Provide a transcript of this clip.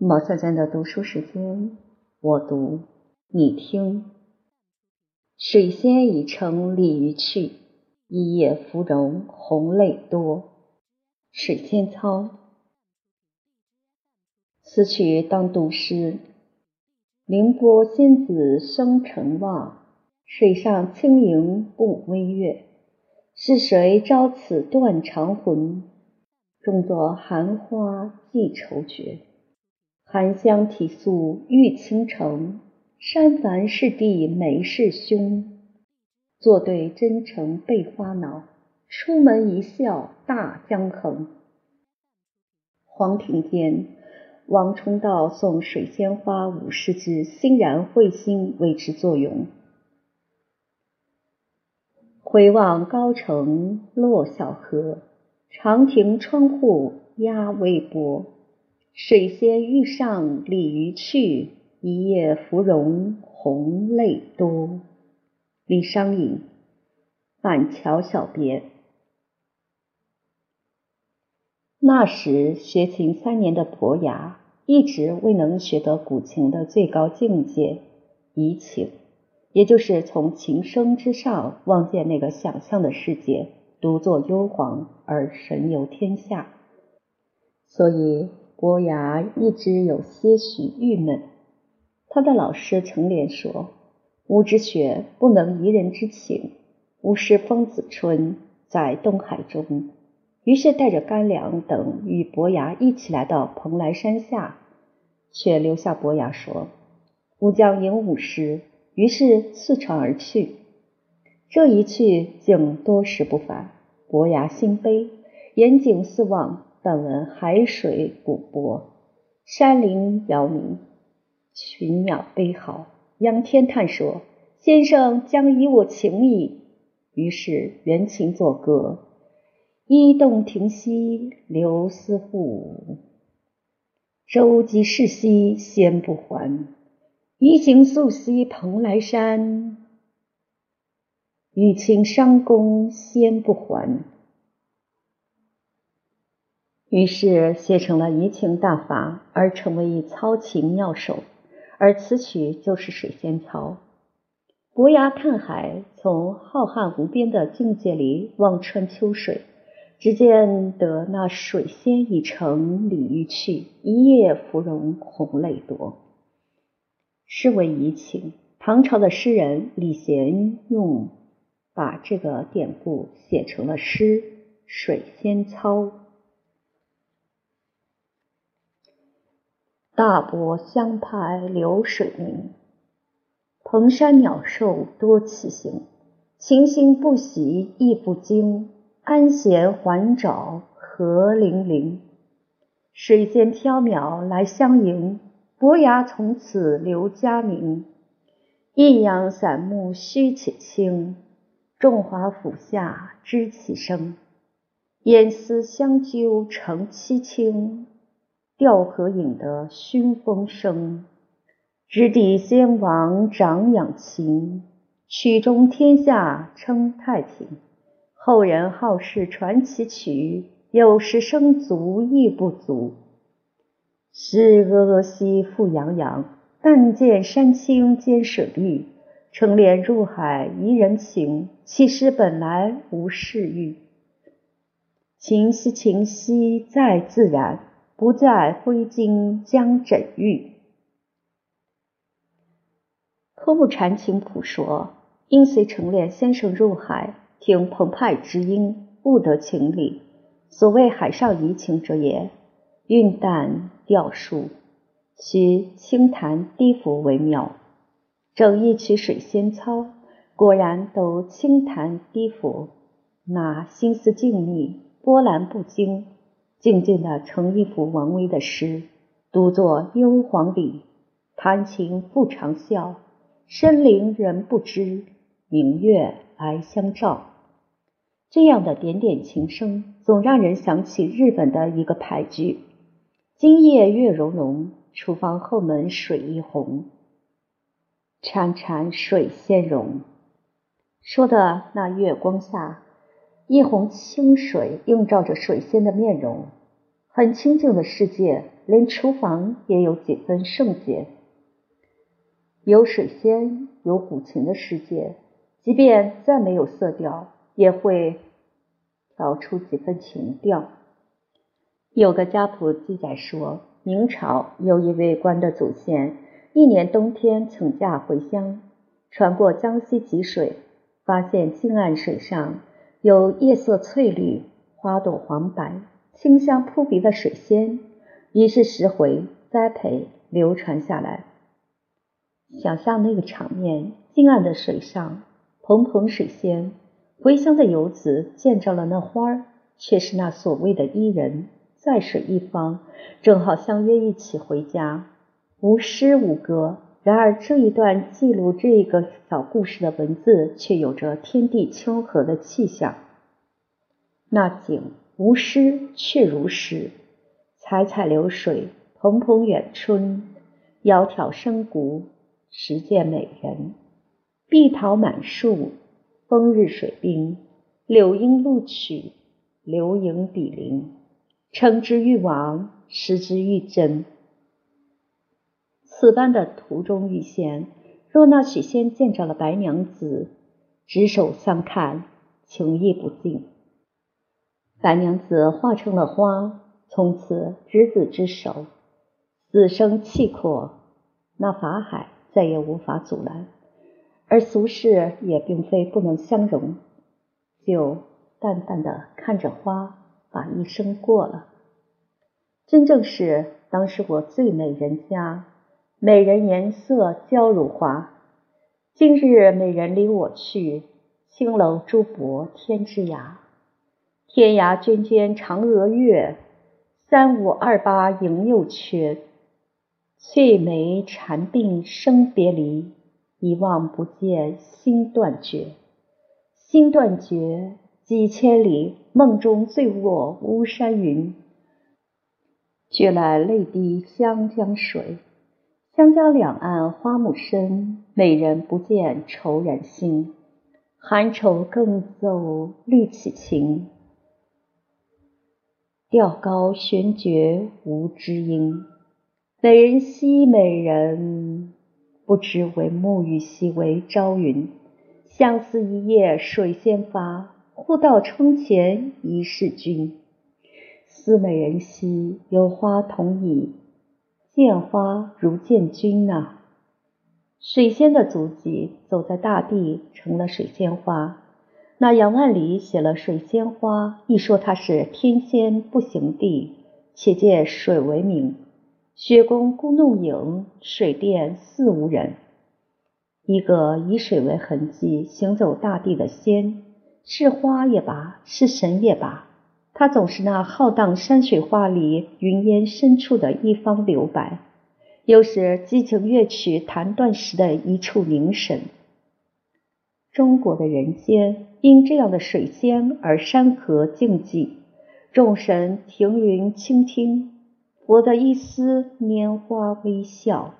毛小娟的读书时间，我读，你听。水仙已成鲤鱼去，一叶芙蓉红泪多。水仙操。此曲当杜诗。凌波仙子生尘望，水上轻盈不微月。是谁招此断肠魂？种作寒花寄愁绝。含香体素玉倾城，山繁是地梅是兄。作对真诚被花恼，出门一笑大江横。黄庭坚、王充道送水仙花五十枝，欣然会心为之作咏。回望高城落小河，长亭窗户压微波。水仙欲上鲤鱼去，一叶芙蓉红泪多。李商隐，板桥小别。那时学琴三年的伯牙，一直未能学得古琴的最高境界——怡情，也就是从琴声之上望见那个想象的世界，独坐幽篁而神游天下。所以。伯牙一直有些许郁闷，他的老师程莲说：“吾之学不能移人之情。”吾师封子春在东海中，于是带着干粮等与伯牙一起来到蓬莱山下，却留下伯牙说：“吾将迎吾师。”于是辞船而去。这一去竟多时不返，伯牙心悲，眼景四望。但闻海水古波，山林遥鸣，群鸟悲号。仰天叹说：“先生将以我情矣。”于是援琴作歌：“一洞庭兮流思户，舟楫逝兮先不还。移行溯兮蓬莱山，与卿伤公先不还。”于是写成了移情大法，而成为一操琴妙手。而此曲就是《水仙操》。伯牙看海，从浩瀚无边的境界里望穿秋水，只见得那水仙已成鲤鱼去，一夜芙蓉红泪多。是为移情。唐朝的诗人李贤用把这个典故写成了诗《水仙操》。大伯相拍流水明，蓬山鸟兽多栖行。情心不喜意不惊，安闲还找何零零？水间缥缈来相迎，伯牙从此留佳名。阴阳散木须且轻，众华府下知其声。烟丝相纠成凄清。调和引得熏风声，直抵先王长养情，曲终天下称太平。后人好事传奇曲，有时声足亦不足。是峨峨兮复洋洋，但见山青兼水绿。乘莲入海怡人情，其实本来无事欲。情兮情兮在自然。不在挥金将枕玉。科布禅情谱说：因随成练先生入海，听澎湃之音，悟得情理。所谓海上怡情者也，韵淡调疏，需轻弹低抚为妙。整一曲水仙操，果然都轻弹低抚，那心思静谧，波澜不惊。静静的成一幅王维的诗，独坐幽篁里，弹琴复长啸，深林人不知，明月来相照。这样的点点情声，总让人想起日本的一个俳句：“今夜月融融，厨房后门水一红，潺潺水仙容。”说的那月光下。一泓清水映照着水仙的面容，很清静的世界，连厨房也有几分圣洁。有水仙，有古琴的世界，即便再没有色调，也会调出几分情调。有个家谱记载说，明朝有一位官的祖先，一年冬天请假回乡，穿过江西吉水，发现近岸水上有叶色翠绿、花朵黄白、清香扑鼻的水仙，于是拾回栽培，流传下来。想象那个场面，近岸的水上，蓬蓬水仙，回乡的游子见着了那花儿，却是那所谓的伊人。在水一方，正好相约一起回家，无诗无歌。然而这一段记录这个小故事的文字，却有着天地清和的气象。那景无诗，却如诗。采采流水，蓬蓬远春，窈窕声鼓，时见美人。碧桃满树，风日水滨，柳莺录取，流萤比邻。称之欲亡，失之欲真。此般的途中遇现，若那许仙见着了白娘子，执手相看，情意不尽。白娘子化成了花，从此执子之手，死生契阔，那法海再也无法阻拦。而俗世也并非不能相容，就淡淡的看着花。把一生过了，真正是当时我最美人家，美人颜色娇如花。今日美人离我去，青楼朱箔天之涯。天涯娟娟嫦娥月，三五二八盈又缺。翠眉缠鬓生别离，一望不见心断绝，心断绝。几千里，梦中醉卧巫山云。觉来泪滴湘江水，湘江两岸花木深。美人不见愁人心，寒愁更奏绿绮情。调高悬绝无知音，美人兮美人，不知为暮雨兮为朝云。相思一夜水先发。忽到窗前疑是君，思美人兮，有花同倚，见花如见君呐。水仙的足迹走在大地，成了水仙花。那杨万里写了《水仙花》，一说他是天仙不行地，且借水为名，雪宫孤弄影，水殿似无人。一个以水为痕迹行走大地的仙。是花也罢，是神也罢，他总是那浩荡山水画里云烟深处的一方留白，又是激情乐曲弹断时的一处凝神。中国的人间因这样的水仙而山河静寂，众神停云倾听，佛的一丝拈花微笑。